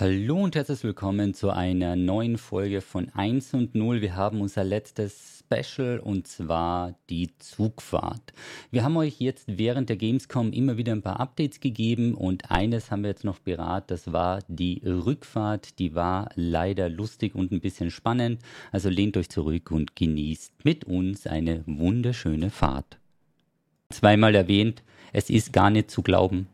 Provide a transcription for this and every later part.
Hallo und herzlich willkommen zu einer neuen Folge von 1 und 0. Wir haben unser letztes Special und zwar die Zugfahrt. Wir haben euch jetzt während der Gamescom immer wieder ein paar Updates gegeben und eines haben wir jetzt noch beraten, das war die Rückfahrt. Die war leider lustig und ein bisschen spannend. Also lehnt euch zurück und genießt mit uns eine wunderschöne Fahrt. Zweimal erwähnt, es ist gar nicht zu glauben,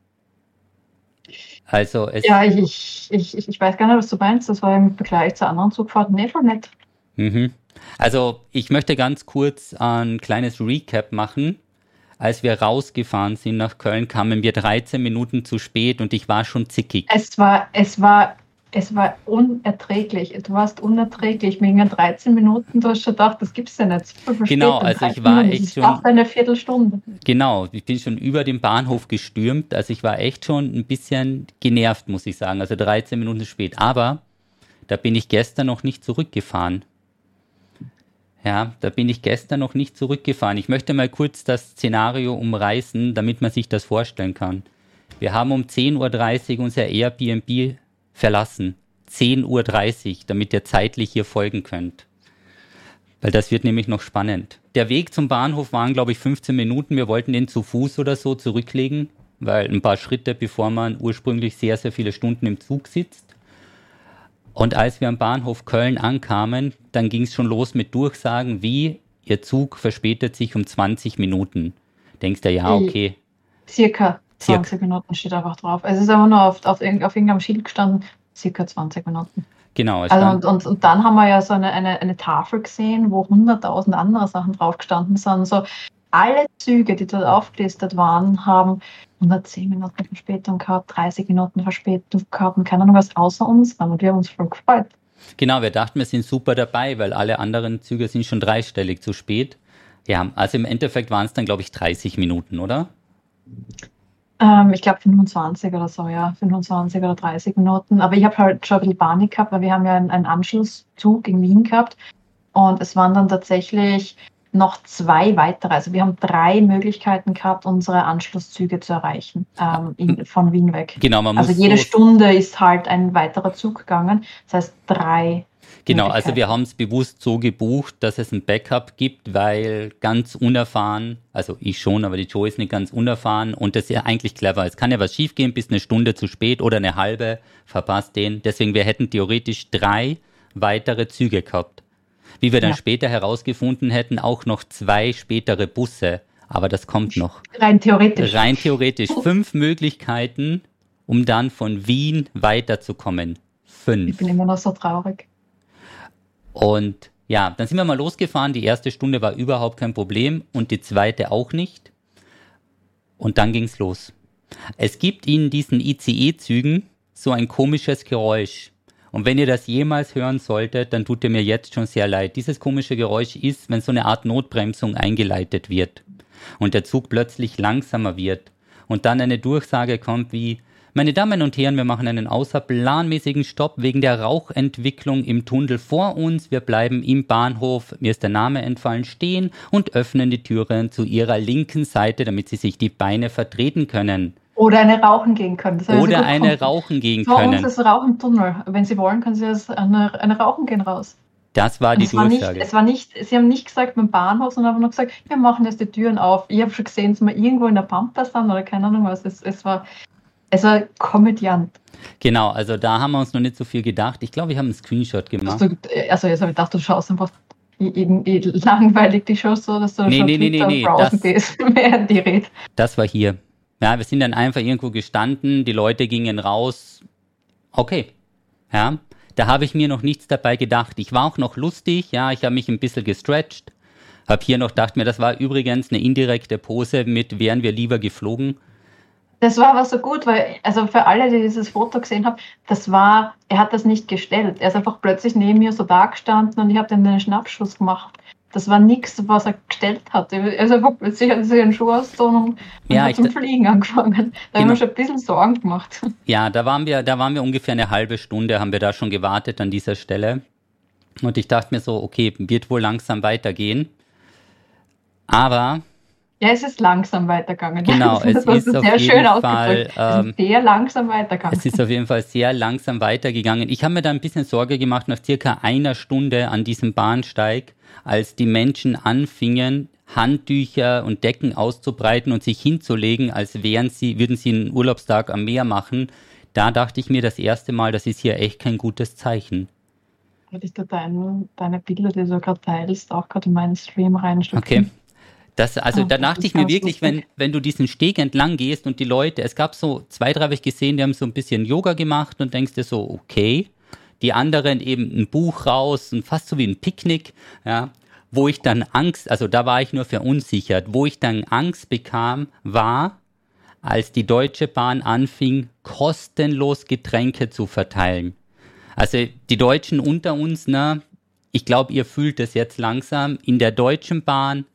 also ja, ich, ich, ich, ich weiß gar nicht, was du meinst. Das war im Vergleich zu anderen Zugfahrten eh schon nett. Mhm. Also ich möchte ganz kurz ein kleines Recap machen. Als wir rausgefahren sind nach Köln, kamen wir 13 Minuten zu spät und ich war schon zickig. Es war, es war es war unerträglich. Du warst unerträglich. Wegen 13 Minuten, du hast schon gedacht, das gibt es ja nicht. Genau, also ich war Minuten. echt schon. Auch eine Viertelstunde. Genau, ich bin schon über den Bahnhof gestürmt. Also ich war echt schon ein bisschen genervt, muss ich sagen. Also 13 Minuten spät. Aber da bin ich gestern noch nicht zurückgefahren. Ja, da bin ich gestern noch nicht zurückgefahren. Ich möchte mal kurz das Szenario umreißen, damit man sich das vorstellen kann. Wir haben um 10.30 Uhr unser Airbnb verlassen. 10.30 Uhr, damit ihr zeitlich hier folgen könnt. Weil das wird nämlich noch spannend. Der Weg zum Bahnhof waren, glaube ich, 15 Minuten. Wir wollten den zu Fuß oder so zurücklegen, weil ein paar Schritte, bevor man ursprünglich sehr, sehr viele Stunden im Zug sitzt. Und als wir am Bahnhof Köln ankamen, dann ging es schon los mit Durchsagen wie, Ihr Zug verspätet sich um 20 Minuten. Denkst du, ja, okay. Circa. 20 Minuten steht einfach drauf. Es ist aber nur auf, auf, auf irgendeinem Schild gestanden, circa 20 Minuten. Genau. Also und, und, und dann haben wir ja so eine, eine, eine Tafel gesehen, wo 100.000 andere Sachen drauf gestanden sind. So alle Züge, die dort aufgelistet waren, haben 110 Minuten Verspätung gehabt, 30 Minuten Verspätung gehabt und keine Ahnung was außer uns waren. Und wir haben uns voll gefreut. Genau, wir dachten, wir sind super dabei, weil alle anderen Züge sind schon dreistellig zu spät. Ja, also im Endeffekt waren es dann, glaube ich, 30 Minuten, oder? Ähm, ich glaube 25 oder so, ja, 25 oder 30 Minuten. Aber ich habe halt schon ein bisschen Panik gehabt, weil wir haben ja einen, einen Anschlusszug in Wien gehabt und es waren dann tatsächlich noch zwei weitere. Also wir haben drei Möglichkeiten gehabt, unsere Anschlusszüge zu erreichen ähm, in, von Wien weg. Genau, man also muss jede Stunde ist halt ein weiterer Zug gegangen. Das heißt drei Genau, also wir haben es bewusst so gebucht, dass es ein Backup gibt, weil ganz unerfahren, also ich schon, aber die Joe ist nicht ganz unerfahren und das ist ja eigentlich clever. Es kann ja was schiefgehen, bis eine Stunde zu spät oder eine halbe, verpasst den. Deswegen, wir hätten theoretisch drei weitere Züge gehabt. Wie wir dann ja. später herausgefunden hätten, auch noch zwei spätere Busse. Aber das kommt noch. Rein theoretisch. Rein theoretisch. Fünf Möglichkeiten, um dann von Wien weiterzukommen. Fünf. Ich bin immer noch so traurig. Und ja, dann sind wir mal losgefahren. Die erste Stunde war überhaupt kein Problem und die zweite auch nicht. Und dann ging's los. Es gibt in diesen ICE-Zügen so ein komisches Geräusch. Und wenn ihr das jemals hören solltet, dann tut ihr mir jetzt schon sehr leid. Dieses komische Geräusch ist, wenn so eine Art Notbremsung eingeleitet wird und der Zug plötzlich langsamer wird und dann eine Durchsage kommt wie meine Damen und Herren, wir machen einen außerplanmäßigen Stopp wegen der Rauchentwicklung im Tunnel vor uns. Wir bleiben im Bahnhof, mir ist der Name entfallen, stehen und öffnen die Türen zu Ihrer linken Seite, damit Sie sich die Beine vertreten können. Oder eine rauchen gehen können. Oder eine kommen. rauchen gehen Vor können. Vor uns ist Rauchentunnel. Wenn Sie wollen, können Sie eine, eine rauchen gehen raus. Das war die Durchsage. War nicht, es war nicht, Sie haben nicht gesagt beim Bahnhof, sondern haben nur gesagt, wir machen jetzt die Türen auf. Ich habe schon gesehen, dass wir irgendwo in der Pampa sind oder keine Ahnung was. Es, es war also Komödiant. Genau, also da haben wir uns noch nicht so viel gedacht. Ich glaube, wir haben einen Screenshot gemacht. Du, also jetzt habe ich gedacht, du schaust einfach irgendwie langweilig die Show so, dass du nee, schon nee, nee, nee, nee, das, gehst, während die redet. Das war hier. Ja, wir sind dann einfach irgendwo gestanden, die Leute gingen raus. Okay. Ja, da habe ich mir noch nichts dabei gedacht. Ich war auch noch lustig, ja, ich habe mich ein bisschen gestretched. Hab hier noch gedacht mir, das war übrigens eine indirekte Pose mit wären wir lieber geflogen. Das war aber so gut, weil, also für alle, die dieses Foto gesehen haben, das war, er hat das nicht gestellt. Er ist einfach plötzlich neben mir so da gestanden und ich habe dann einen Schnappschuss gemacht. Das war nichts, was er gestellt hat. Er ist einfach plötzlich hat sich einen Schuh ausgezogen und, ja, hat zum Fliegen angefangen. Da genau. haben wir schon ein bisschen Sorgen gemacht. Ja, da waren wir, da waren wir ungefähr eine halbe Stunde, haben wir da schon gewartet an dieser Stelle. Und ich dachte mir so, okay, wird wohl langsam weitergehen. Aber Ja, es ist langsam weitergegangen. Genau, es das ist auf jeden Fall ähm, sehr langsam weitergegangen. Es ist auf jeden Fall sehr langsam weitergegangen. Ich habe mir da ein bisschen Sorge gemacht nach circa einer Stunde an diesem Bahnsteig, als die Menschen anfingen, Handtücher und Decken auszubreiten und sich hinzulegen, als wären sie, würden sie einen Urlaubstag am Meer machen. Da dachte ich mir das erste Mal, das ist hier echt kein gutes Zeichen. Hätte ich da deine, deine Bilder, die du gerade teilst, auch gerade in meinen Stream reinstücken. Okay. Das, also da dachte ich mir wirklich, wenn, wenn du diesen Steg entlang gehst und die Leute, es gab so zwei, drei habe ich gesehen, die haben so ein bisschen Yoga gemacht und denkst dir so, okay. Die anderen eben ein Buch raus und fast so wie ein Picknick, ja. Wo ich dann Angst, also da war ich nur verunsichert, wo ich dann Angst bekam, war, als die Deutsche Bahn anfing, kostenlos Getränke zu verteilen. Also die Deutschen unter uns, ne, ich glaube, ihr fühlt es jetzt langsam, in der Deutschen Bahn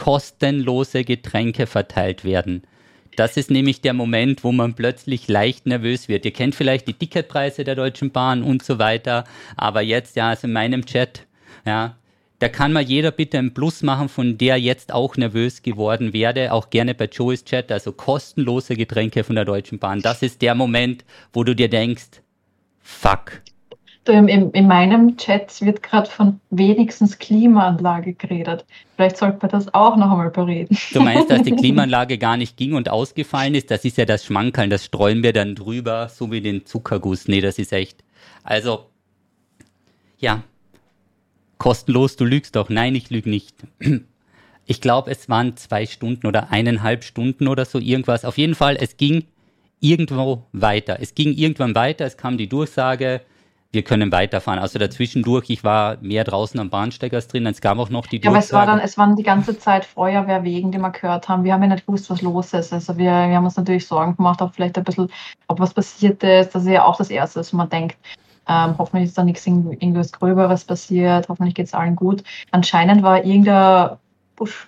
kostenlose Getränke verteilt werden. Das ist nämlich der Moment, wo man plötzlich leicht nervös wird. Ihr kennt vielleicht die Ticketpreise der Deutschen Bahn und so weiter, aber jetzt, ja, also in meinem Chat, ja, da kann mal jeder bitte einen Plus machen, von der jetzt auch nervös geworden werde, auch gerne bei Joey's Chat, also kostenlose Getränke von der Deutschen Bahn. Das ist der Moment, wo du dir denkst, fuck, in, in meinem Chat wird gerade von wenigstens Klimaanlage geredet. Vielleicht sollte man das auch noch einmal bereden. Du meinst, dass die Klimaanlage gar nicht ging und ausgefallen ist? Das ist ja das Schmankeln, das streuen wir dann drüber, so wie den Zuckerguss. Nee, das ist echt. Also, ja, kostenlos, du lügst doch. Nein, ich lüge nicht. Ich glaube, es waren zwei Stunden oder eineinhalb Stunden oder so irgendwas. Auf jeden Fall, es ging irgendwo weiter. Es ging irgendwann weiter, es kam die Durchsage, wir können weiterfahren. Also dazwischendurch, ich war mehr draußen am Bahnsteig als drin, es gab auch noch die Ja, aber es war dann, es waren die ganze Zeit Feuerwehrwegen, die wir gehört haben. Wir haben ja nicht gewusst, was los ist. Also wir, wir haben uns natürlich Sorgen gemacht, ob vielleicht ein bisschen, ob was passiert ist. Das ist ja auch das Erste, was man denkt. Ähm, hoffentlich ist da nichts irgendwas Gröberes passiert, hoffentlich geht es allen gut. Anscheinend war irgendein Busch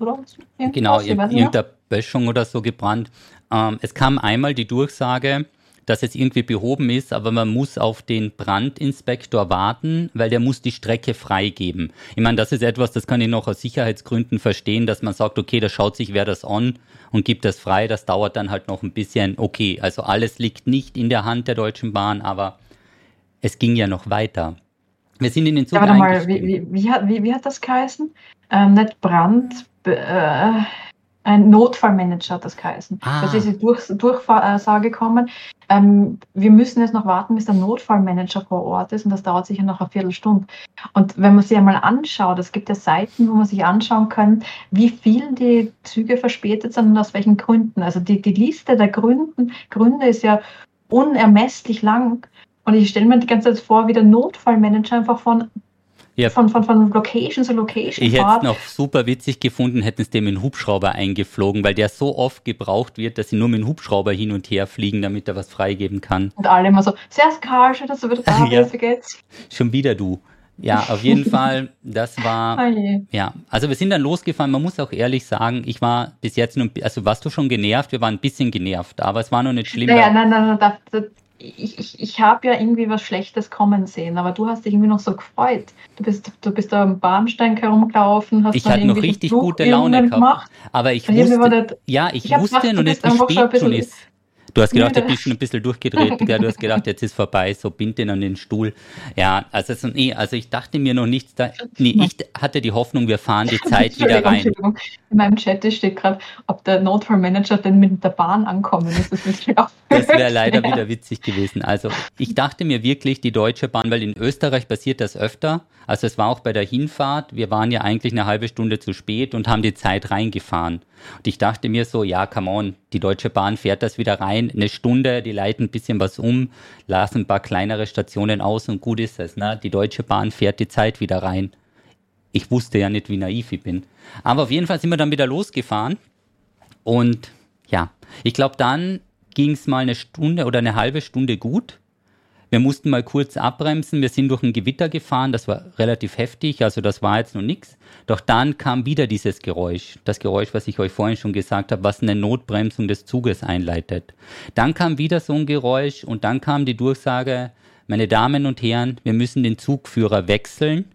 oder? Irgendwas, genau, irgendeine Böschung oder so gebrannt. Ähm, es kam einmal die Durchsage, dass es irgendwie behoben ist, aber man muss auf den Brandinspektor warten, weil der muss die Strecke freigeben. Ich meine, das ist etwas, das kann ich noch aus Sicherheitsgründen verstehen, dass man sagt, okay, da schaut sich wer das an und gibt das frei. Das dauert dann halt noch ein bisschen. Okay, also alles liegt nicht in der Hand der Deutschen Bahn, aber es ging ja noch weiter. Wir sind in den Zug ja, warte mal, wie, wie, wie, hat, wie, wie hat das geheißen? Ähm, nicht Brand, äh, ein Notfallmanager hat das geheißen. Ah. Das ist die Durch, Durchsage gekommen. Ähm, wir müssen jetzt noch warten, bis der Notfallmanager vor Ort ist und das dauert sicher noch eine Viertelstunde. Und wenn man sich einmal anschaut, es gibt ja Seiten, wo man sich anschauen kann, wie viel die Züge verspätet sind und aus welchen Gründen. Also die, die Liste der Gründen, Gründe ist ja unermesslich lang. Und ich stelle mir die ganze Zeit vor, wie der Notfallmanager einfach von ja. von, von, von Location zu Location Ich hätte es noch super witzig gefunden, hätten es dem in Hubschrauber eingeflogen, weil der so oft gebraucht wird, dass sie nur mit dem Hubschrauber hin und her fliegen, damit er was freigeben kann. Und alle immer so, sehr Karl, schön, dass du wieder da bist, wie geht's? Schon wieder du. Ja, auf jeden Fall, das war, oh ja, also wir sind dann losgefahren, man muss auch ehrlich sagen, ich war bis jetzt nur, also warst du schon genervt, wir waren ein bisschen genervt, aber es war noch nicht schlimm. Naja, nein, nein, nein, ich, ich, ich habe ja irgendwie was Schlechtes kommen sehen, aber du hast dich irgendwie noch so gefreut. Du bist, du bist da am Bahnsteig herumgelaufen, hast Ich hatte noch richtig gute Laune gehabt. Gemacht. Aber ich wusste, ja, ich, ich wusste noch nicht, wie spät schon ist. Du hast gedacht, du bist schon ein bisschen durchgedreht. Gell? Du hast gedacht, jetzt ist vorbei, so bind den an den Stuhl. Ja, also, so, nee, also ich dachte mir noch nichts. Da, nee, ich hatte die Hoffnung, wir fahren die Zeit wieder rein. Entschuldigung. In meinem Chat steht gerade, ob der Notfallmanager denn mit der Bahn ankommen ist. Das, das wäre leider wieder witzig gewesen. Also ich dachte mir wirklich, die Deutsche Bahn, weil in Österreich passiert das öfter. Also es war auch bei der Hinfahrt. Wir waren ja eigentlich eine halbe Stunde zu spät und haben die Zeit reingefahren. Und ich dachte mir so, ja, come on, die Deutsche Bahn fährt das wieder rein, eine Stunde, die leiten ein bisschen was um, lassen ein paar kleinere Stationen aus und gut ist es. Ne? Die Deutsche Bahn fährt die Zeit wieder rein. Ich wusste ja nicht, wie naiv ich bin. Aber auf jeden Fall sind wir dann wieder losgefahren. Und ja, ich glaube, dann ging es mal eine Stunde oder eine halbe Stunde gut. Wir mussten mal kurz abbremsen. Wir sind durch ein Gewitter gefahren. Das war relativ heftig. Also das war jetzt noch nichts. Doch dann kam wieder dieses Geräusch. Das Geräusch, was ich euch vorhin schon gesagt habe, was eine Notbremsung des Zuges einleitet. Dann kam wieder so ein Geräusch und dann kam die Durchsage, meine Damen und Herren, wir müssen den Zugführer wechseln.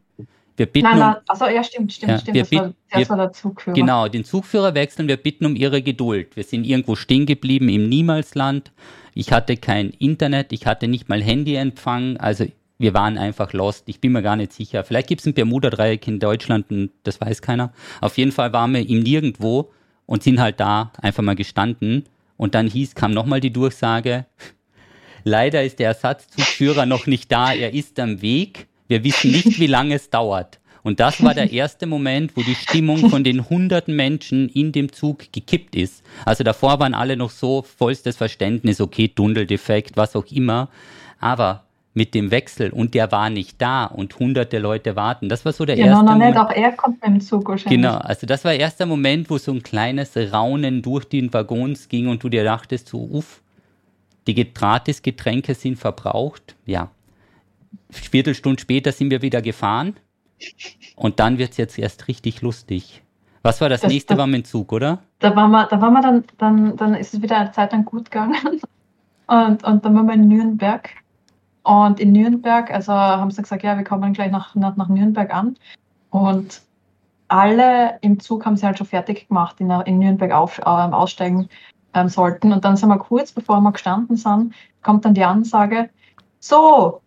Wir bitten Nein, nein, also ja, stimmt, stimmt, Ja, stimmt. wir Das war, das war der Zugführer. genau, den Zugführer wechseln. Wir bitten um Ihre Geduld. Wir sind irgendwo stehen geblieben im Niemalsland. Ich hatte kein Internet, ich hatte nicht mal Handyempfang. Also wir waren einfach lost. Ich bin mir gar nicht sicher. Vielleicht gibt es ein Bermuda-Dreieck in Deutschland und das weiß keiner. Auf jeden Fall waren wir im Nirgendwo und sind halt da einfach mal gestanden. Und dann hieß, kam nochmal die Durchsage, Leider ist der Ersatzzugführer noch nicht da. Er ist am Weg. Wir wissen nicht, wie lange es dauert. Und das war der erste Moment, wo die Stimmung von den hunderten Menschen in dem Zug gekippt ist. Also davor waren alle noch so vollstes Verständnis, okay, Dundeldefekt, was auch immer. Aber mit dem Wechsel und der war nicht da und hunderte Leute warten. Das war so der Ja, erste noch nicht, auch er kommt mit dem Zug wahrscheinlich. Genau, also das war der erste Moment, wo so ein kleines Raunen durch den Waggons ging und du dir dachtest, so, uff, die Gratisgetränke sind verbraucht. Ja. Viertelstunde später sind wir wieder gefahren und dann wird es jetzt erst richtig lustig. Was war das, Das- nächste? das- War mit Zug, oder? Da waren wir, da waren wir dann, dann, dann ist es wieder eine Zeit lang gut gegangen. Und, und dann waren wir in Nürnberg. Und in Nürnberg, also haben sie gesagt, ja, wir kommen gleich nach, nach, nach Nürnberg an. Und alle im Zug haben sie halt schon fertig gemacht, die in Nürnberg auf, ähm, aussteigen ähm, sollten. Und dann sind wir kurz, bevor wir gestanden sind, kommt dann die Ansage, so,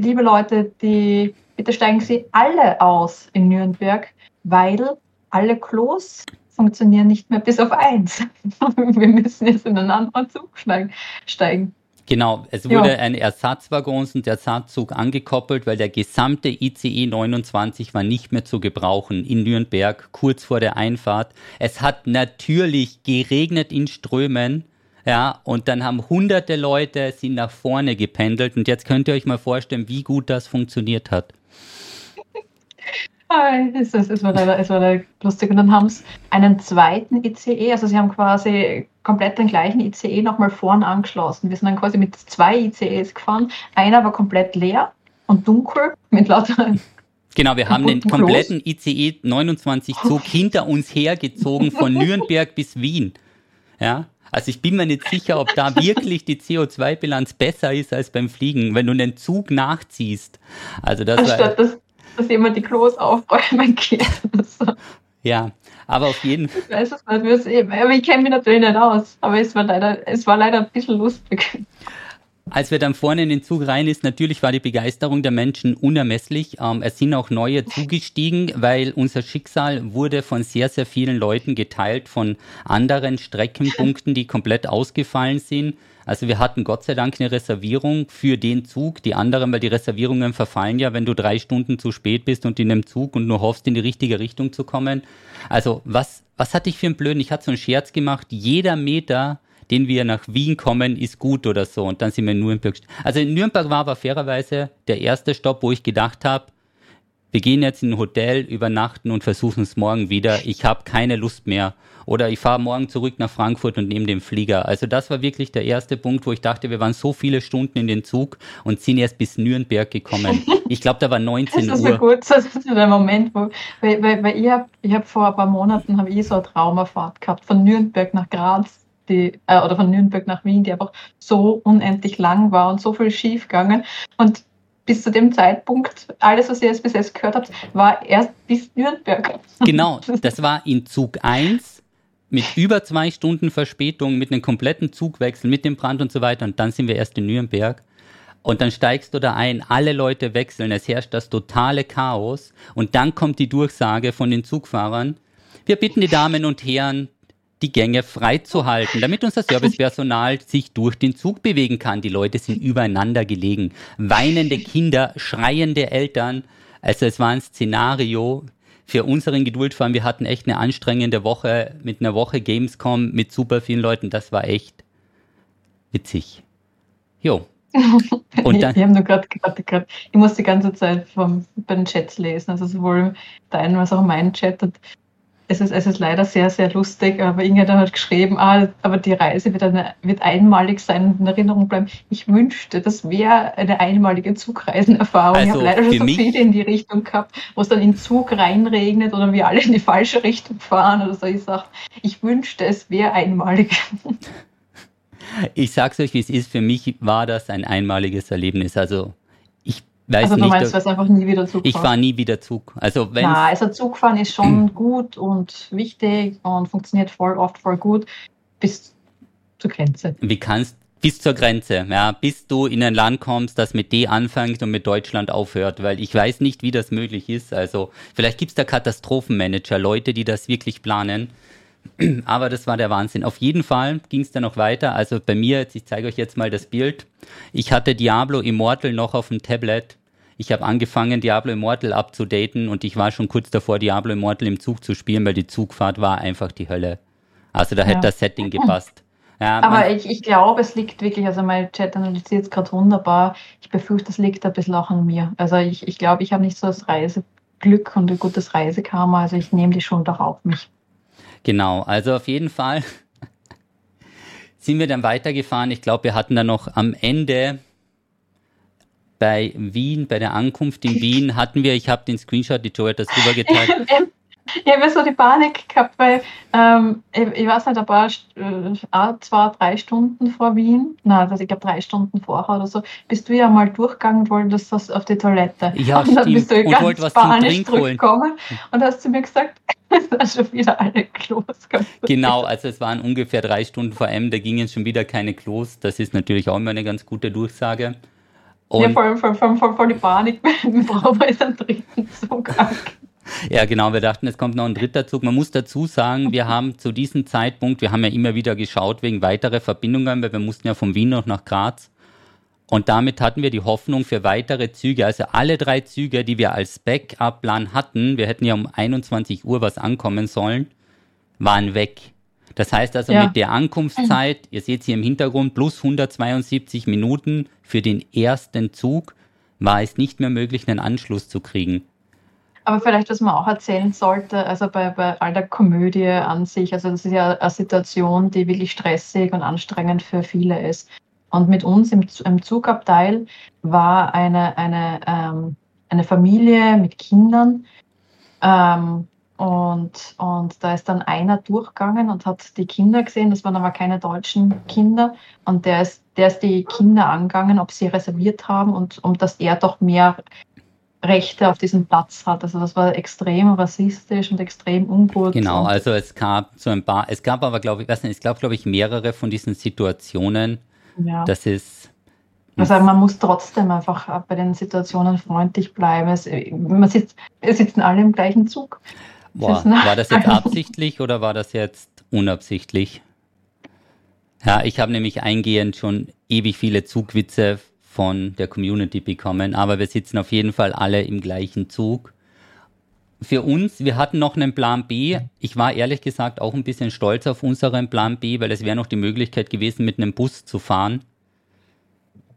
liebe Leute, die, bitte steigen Sie alle aus in Nürnberg, weil alle Klos funktionieren nicht mehr bis auf eins. Wir müssen jetzt in einen anderen Zug steigen. Genau, es Ja. wurde ein Ersatzwaggons und Ersatzzug angekoppelt, weil der gesamte ICE 29 war nicht mehr zu gebrauchen in Nürnberg, kurz vor der Einfahrt. Es hat natürlich geregnet in Strömen, ja, und dann haben hunderte Leute sind nach vorne gependelt und jetzt könnt ihr euch mal vorstellen, wie gut das funktioniert hat. Ah, Es, es, es, war leider, es war leider lustig. Und dann haben sie einen zweiten ICE, also sie haben quasi komplett den gleichen ICE nochmal vorne angeschlossen. Wir sind dann quasi mit zwei ICEs gefahren. Einer war komplett leer und dunkel mit lauter Genau, wir haben den kompletten ICE 29 Zug hinter uns hergezogen von Nürnberg bis Wien. Ja, also ich bin mir nicht sicher, ob da wirklich die CO2-Bilanz besser ist als beim Fliegen, wenn du einen Zug nachziehst. Also das war, anstatt dass, dass jemand die Klos aufräumen geht. Ja, aber auf jeden Fall. Ich weiß es nicht, aber ich kenne mich natürlich nicht aus, aber es war leider, es war leider ein bisschen lustig. Als wir dann vorne in den Zug rein ist, natürlich war die Begeisterung der Menschen unermesslich. Ähm, es sind auch neue zugestiegen, weil unser Schicksal wurde von sehr, sehr vielen Leuten geteilt, von anderen Streckenpunkten, die komplett ausgefallen sind. Also wir hatten Gott sei Dank eine Reservierung für den Zug. Die anderen, weil die Reservierungen verfallen ja, wenn du drei Stunden zu spät bist und in einem Zug und nur hoffst, in die richtige Richtung zu kommen. Also was, was hatte ich für einen Blöden? Ich hatte so einen Scherz gemacht. Jeder Meter den wir nach Wien kommen, ist gut oder so. Und dann sind wir in Nürnberg. Also in Nürnberg war aber fairerweise der erste Stopp, wo ich gedacht habe, wir gehen jetzt in ein Hotel, übernachten und versuchen es morgen wieder. Ich habe keine Lust mehr. Oder ich fahre morgen zurück nach Frankfurt und nehme den Flieger. Also das war wirklich der erste Punkt, wo ich dachte, wir waren so viele Stunden in den Zug und sind erst bis Nürnberg gekommen. Ich glaube, da war Das 19 ist so Uhr. gut, das ist so der Moment, wo, weil, weil, weil ich habe ich hab vor ein paar Monaten habe ich so eine Traumafahrt gehabt, von Nürnberg nach Graz, die, äh, oder von Nürnberg nach Wien, die einfach so unendlich lang war und so viel schief gegangen. Und bis zu dem Zeitpunkt, alles, was ihr bis jetzt gehört habt, war erst bis Nürnberg. Genau, das war in Zug 1 mit über zwei Stunden Verspätung, mit einem kompletten Zugwechsel, mit dem Brand und so weiter. Und dann sind wir erst in Nürnberg. Und dann steigst du da ein, alle Leute wechseln, es herrscht das totale Chaos. Und dann kommt die Durchsage von den Zugfahrern, wir bitten die Damen und Herren, die Gänge freizuhalten, damit unser Servicepersonal sich durch den Zug bewegen kann. Die Leute sind übereinander gelegen. Weinende Kinder, schreiende Eltern. Also es war ein Szenario für unseren Geduldfahren. Wir hatten echt eine anstrengende Woche mit einer Woche Gamescom mit super vielen Leuten. Das war echt witzig. Jo. Und dann, ich habe nur gerade gerade, ich muss die ganze Zeit vom, bei den Chats lesen, also sowohl deinen als auch meinen Chat. Und es ist, es ist leider sehr, sehr lustig, aber Inge hat halt geschrieben, ah, aber die Reise wird, eine, wird einmalig sein und in Erinnerung bleiben. Ich wünschte, das wäre eine einmalige Zugreisenerfahrung. ich Also habe leider schon so viele in die Richtung gehabt, wo es dann in Zug reinregnet oder wir alle in die falsche Richtung fahren oder so. Ich sage, ich wünschte, es wäre einmalig. ich sag's euch, wie es ist. Für mich war das ein einmaliges Erlebnis. Also ich weiß also du meinst, du einfach nie wieder Zug Ich fahre nie wieder Zug. Also wenn also Zugfahren ist schon gut und wichtig und funktioniert voll oft voll gut bis zur Grenze. Wie kannst bis zur Grenze, ja, bis du in ein Land kommst, das mit D anfängt und mit Deutschland aufhört, weil ich weiß nicht, wie das möglich ist. Also vielleicht gibt's da Katastrophenmanager, Leute, die das wirklich planen. Aber das war der Wahnsinn. Auf jeden Fall ging es dann noch weiter. Also bei mir, ich zeige euch jetzt mal das Bild. Ich hatte Diablo Immortal noch auf dem Tablet. Ich habe angefangen, Diablo Immortal abzudaten und ich war schon kurz davor, Diablo Immortal im Zug zu spielen, weil die Zugfahrt war einfach die Hölle. Also da ja. hätte das Setting gepasst. Ja, Aber ich, ich glaube, es liegt wirklich, also mein Chat analysiert es gerade wunderbar. Ich befürchte, es liegt ein bisschen auch an mir. Also ich, ich glaube, ich habe nicht so das Reiseglück und ein gutes Reisekarma, also ich nehme die schon doch auf mich. Genau, also auf jeden Fall sind wir dann weitergefahren. Ich glaube, wir hatten dann noch am Ende bei Wien, bei der Ankunft in Wien, hatten wir, ich habe den Screenshot, die Joe hat das rübergeteilt. Ich habe so die Panik gehabt, weil ähm, ich, ich weiß nicht, ein paar, äh, zwei, drei Stunden vor Wien, nein, also ich glaube drei Stunden vorher oder so, bist du ja mal durchgegangen und wolltest das auf die Toilette. Ja, und dann stimmt. bist du und ganz was panisch zurückgekommen und hast zu mir gesagt, es sind schon wieder alle Klos. Genau, also es waren ungefähr drei Stunden vor M, da gingen schon wieder keine Klos. Das ist natürlich auch immer eine ganz gute Durchsage. Und ja, vor allem, vor allem, vor allem die Panik, wir brauchen jetzt einen dritten Zugang. Ja, genau. Wir dachten, es kommt noch ein dritter Zug. Man muss dazu sagen, wir haben zu diesem Zeitpunkt, wir haben ja immer wieder geschaut wegen weiterer Verbindungen, weil wir mussten ja von Wien noch nach Graz. Und damit hatten wir die Hoffnung für weitere Züge. Also alle drei Züge, die wir als Backup-Plan hatten, wir hätten ja um 21 Uhr was ankommen sollen, waren weg. Das heißt also ja. mit der Ankunftszeit, ihr seht hier im Hintergrund, plus 172 Minuten für den ersten Zug, war es nicht mehr möglich, einen Anschluss zu kriegen. Aber vielleicht, was man auch erzählen sollte, also bei, bei all der Komödie an sich, also das ist ja eine Situation, die wirklich stressig und anstrengend für viele ist. Und mit uns im, im Zugabteil war eine, eine, ähm, eine Familie mit Kindern. Ähm, und, und da ist dann einer durchgegangen und hat die Kinder gesehen, das waren aber keine deutschen Kinder. Und der ist, der ist die Kinder angegangen, ob sie reserviert haben und um dass er doch mehr Rechte auf diesem Platz hat. Also das war extrem rassistisch und extrem ungut. Genau, also es gab so ein paar, es gab aber, glaube ich, weiß nicht, es gab, glaube ich, mehrere von diesen Situationen. Ja. Das ist. Also man muss trotzdem einfach bei den Situationen freundlich bleiben. Es, man sitzt, wir sitzen alle im gleichen Zug. Boah, war das jetzt absichtlich oder war das jetzt unabsichtlich? Ja, ich habe nämlich eingehend schon ewig viele Zugwitze von der Community bekommen, aber wir sitzen auf jeden Fall alle im gleichen Zug. Für uns, wir hatten noch einen Plan B. Ich war ehrlich gesagt auch ein bisschen stolz auf unseren Plan B, weil es wäre noch die Möglichkeit gewesen, mit einem Bus zu fahren.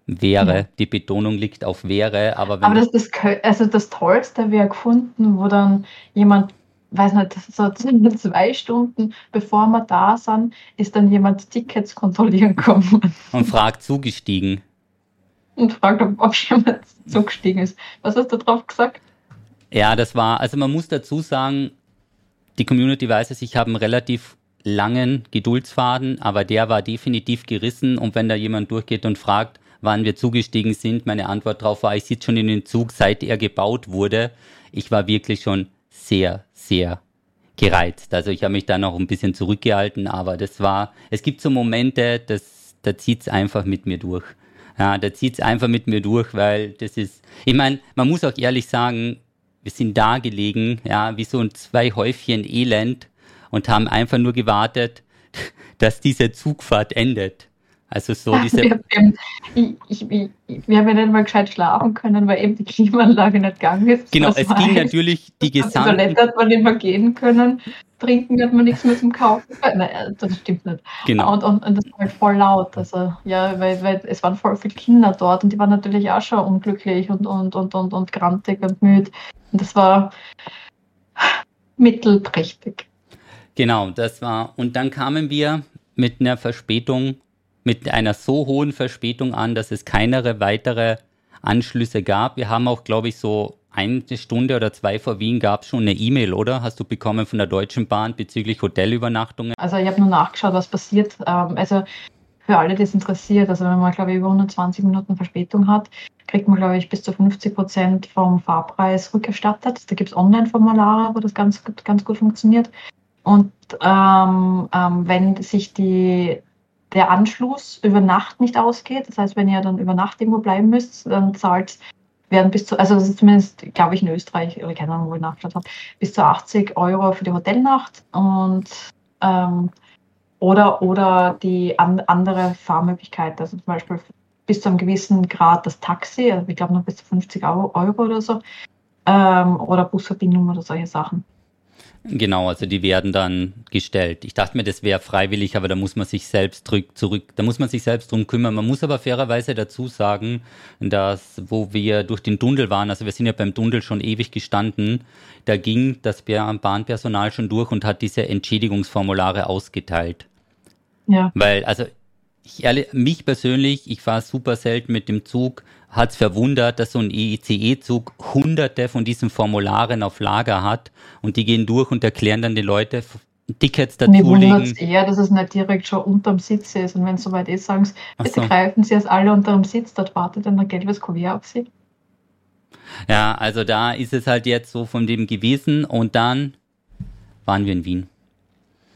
Wäre, die Betonung liegt auf wäre, aber. Aber das, das, also das Tollste wäre gefunden, wo dann jemand weiß nicht, so zwei Stunden bevor wir da sind, ist dann jemand Tickets kontrollieren gekommen. Und fragt zugestiegen und fragt, ob, ob jemand zugestiegen ist. Was hast du drauf gesagt? Ja, das war, also man muss dazu sagen, die Community weiß es, ich habe einen relativ langen Geduldsfaden, aber der war definitiv gerissen und wenn da jemand durchgeht und fragt, wann wir zugestiegen sind, meine Antwort darauf war, ich sitze schon in den Zug, seit er gebaut wurde. Ich war wirklich schon sehr, sehr gereizt. Also ich habe mich da noch ein bisschen zurückgehalten, aber das war, es gibt so Momente, das, da zieht es einfach mit mir durch. Ja, da zieht es einfach mit mir durch, weil das ist, ich meine, man muss auch ehrlich sagen, wir sind da gelegen, ja, wie so ein zwei Häufchen Elend und haben einfach nur gewartet, dass diese Zugfahrt endet. Also so diese. Wir, ich, ich, ich, wir haben ja nicht mal gescheit schlafen können, weil eben die Klimaanlage nicht gegangen ist. Genau, es ging natürlich die gesamte. Toilette hat man nicht mehr gehen können trinken hat man nichts mehr zum Kaufen. Nein, äh, das stimmt nicht. Genau. Und, und, und das war halt voll laut. Also, ja, weil, weil es waren voll viele Kinder dort und die waren natürlich auch schon unglücklich und, und, und, und, und grantig und müde. Und das war mittelprächtig. Genau, das war. Und dann kamen wir mit einer Verspätung, mit einer so hohen Verspätung an, dass es keine weitere Anschlüsse gab. Wir haben auch, glaube ich, so eine Stunde oder zwei vor Wien gab es schon eine E-Mail, oder? Hast du bekommen von der Deutschen Bahn bezüglich Hotelübernachtungen? Also ich habe nur nachgeschaut, was passiert. Ähm, also für alle, die es interessiert, also wenn man, glaube ich, über 120 Minuten Verspätung hat, kriegt man, glaube ich, bis zu 50 Prozent vom Fahrpreis rückerstattet. Da gibt es Online-Formulare, wo das ganz, ganz gut funktioniert. Und ähm, ähm, wenn sich die, der Anschluss über Nacht nicht ausgeht, das heißt, wenn ihr dann über Nacht irgendwo bleiben müsst, dann zahlt werden bis zu, also das ist zumindest, glaube ich, in Österreich, oder keine Ahnung, wo ich nachgeschaut habe, bis zu 80 Euro für die Hotelnacht und ähm, oder, oder die an, andere Fahrmöglichkeit, also zum Beispiel bis zu einem gewissen Grad das Taxi, also ich glaube noch bis zu 50 Euro, oder so, ähm, oder Busverbindung oder solche Sachen. Genau, also die werden dann gestellt. Ich dachte mir, das wäre freiwillig, aber da muss man sich selbst zurück, zurück, da muss man sich selbst drum kümmern. Man muss aber fairerweise dazu sagen, dass, wo wir durch den Tunnel waren, also wir sind ja beim Tunnel schon ewig gestanden, da ging das Bahnpersonal schon durch und hat diese Entschädigungsformulare ausgeteilt. Ja. Weil, also ich ehrlich, mich persönlich, ich fahre super selten mit dem Zug, hat es verwundert, dass so ein ICE-Zug hunderte von diesen Formularen auf Lager hat und die gehen durch und erklären dann die Leute Tickets dazulegen. Mir wundert es eher, dass es nicht direkt schon unterm Sitz ist und wenn es soweit ist, sagen sie, bitte so. greifen Sie es alle unterm Sitz, dort wartet dann ein gelbes Kuvert auf Sie. Ja, also da ist es halt jetzt so von dem gewesen und dann waren wir in Wien.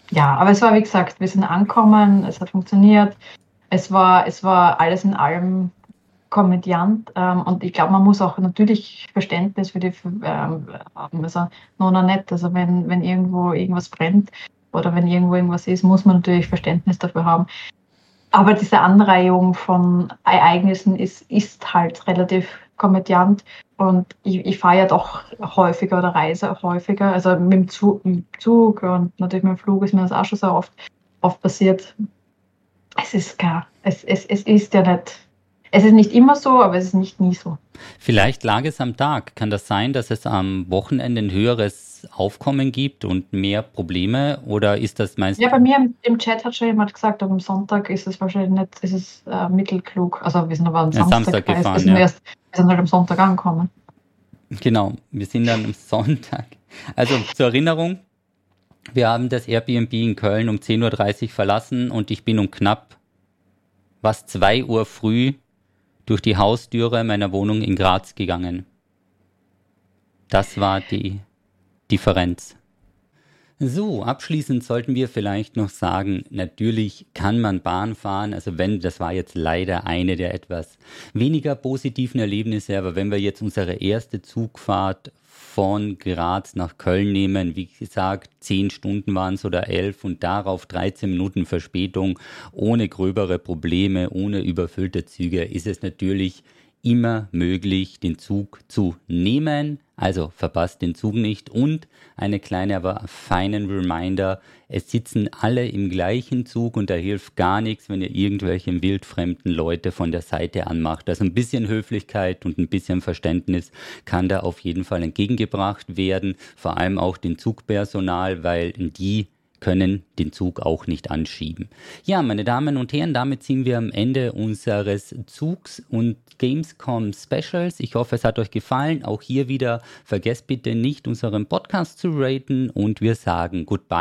Ja, aber es war wie gesagt, wir sind angekommen, es hat funktioniert. Es war, es war alles in allem Komödiant ähm, und ich glaube, man muss auch natürlich Verständnis für die ähm, haben. Also, noch nicht. Also, wenn, wenn irgendwo irgendwas brennt oder wenn irgendwo irgendwas ist, muss man natürlich Verständnis dafür haben. Aber diese Anreihung von Ereignissen ist, ist halt relativ komödiant und ich, ich fahre ja doch häufiger oder reise auch häufiger. Also mit dem Zug, mit dem Zug und natürlich mit dem Flug ist mir das auch schon so oft, oft passiert. Es ist klar, es, es, es ist ja nicht es ist nicht immer so, aber es ist nicht nie so. Vielleicht lag es am Tag. Kann das sein, dass es am Wochenende ein höheres Aufkommen gibt und mehr Probleme? Oder ist das meistens. Ja, bei mir im, im, Chat hat schon jemand gesagt, am Sonntag ist es wahrscheinlich nicht, ist es äh, mittelklug. Also wir sind aber am ja, Samstag, Samstag gefahren. Wir, ja. erst, wir sind halt am Sonntag angekommen. Genau, wir sind dann am Sonntag. Also zur Erinnerung, wir haben das Airbnb in Köln um 10.30 Uhr verlassen und ich bin um knapp was 2 Uhr früh durch die Haustüre meiner Wohnung in Graz gegangen. Das war die Differenz. So, abschließend sollten wir vielleicht noch sagen, natürlich kann man Bahn fahren, also wenn, das war jetzt leider eine der etwas weniger positiven Erlebnisse, aber wenn wir jetzt unsere erste Zugfahrt von Graz nach Köln nehmen. Wie gesagt, zehn Stunden waren es oder elf und darauf 13 Minuten Verspätung ohne gröbere Probleme, ohne überfüllte Züge, ist es natürlich immer möglich, den Zug zu nehmen. Also verpasst den Zug nicht. Und eine kleine, aber feinen Reminder, es sitzen alle im gleichen Zug und da hilft gar nichts, wenn ihr irgendwelche wildfremden Leute von der Seite anmacht. Also ein bisschen Höflichkeit und ein bisschen Verständnis kann da auf jeden Fall entgegengebracht werden. Vor allem auch den Zugpersonal, weil die können den Zug auch nicht anschieben. Ja, meine Damen und Herren, damit sind wir am Ende unseres Zugs und Gamescom Specials. Ich hoffe, es hat euch gefallen. Auch hier wieder vergesst bitte nicht, unseren Podcast zu raten und wir sagen Goodbye.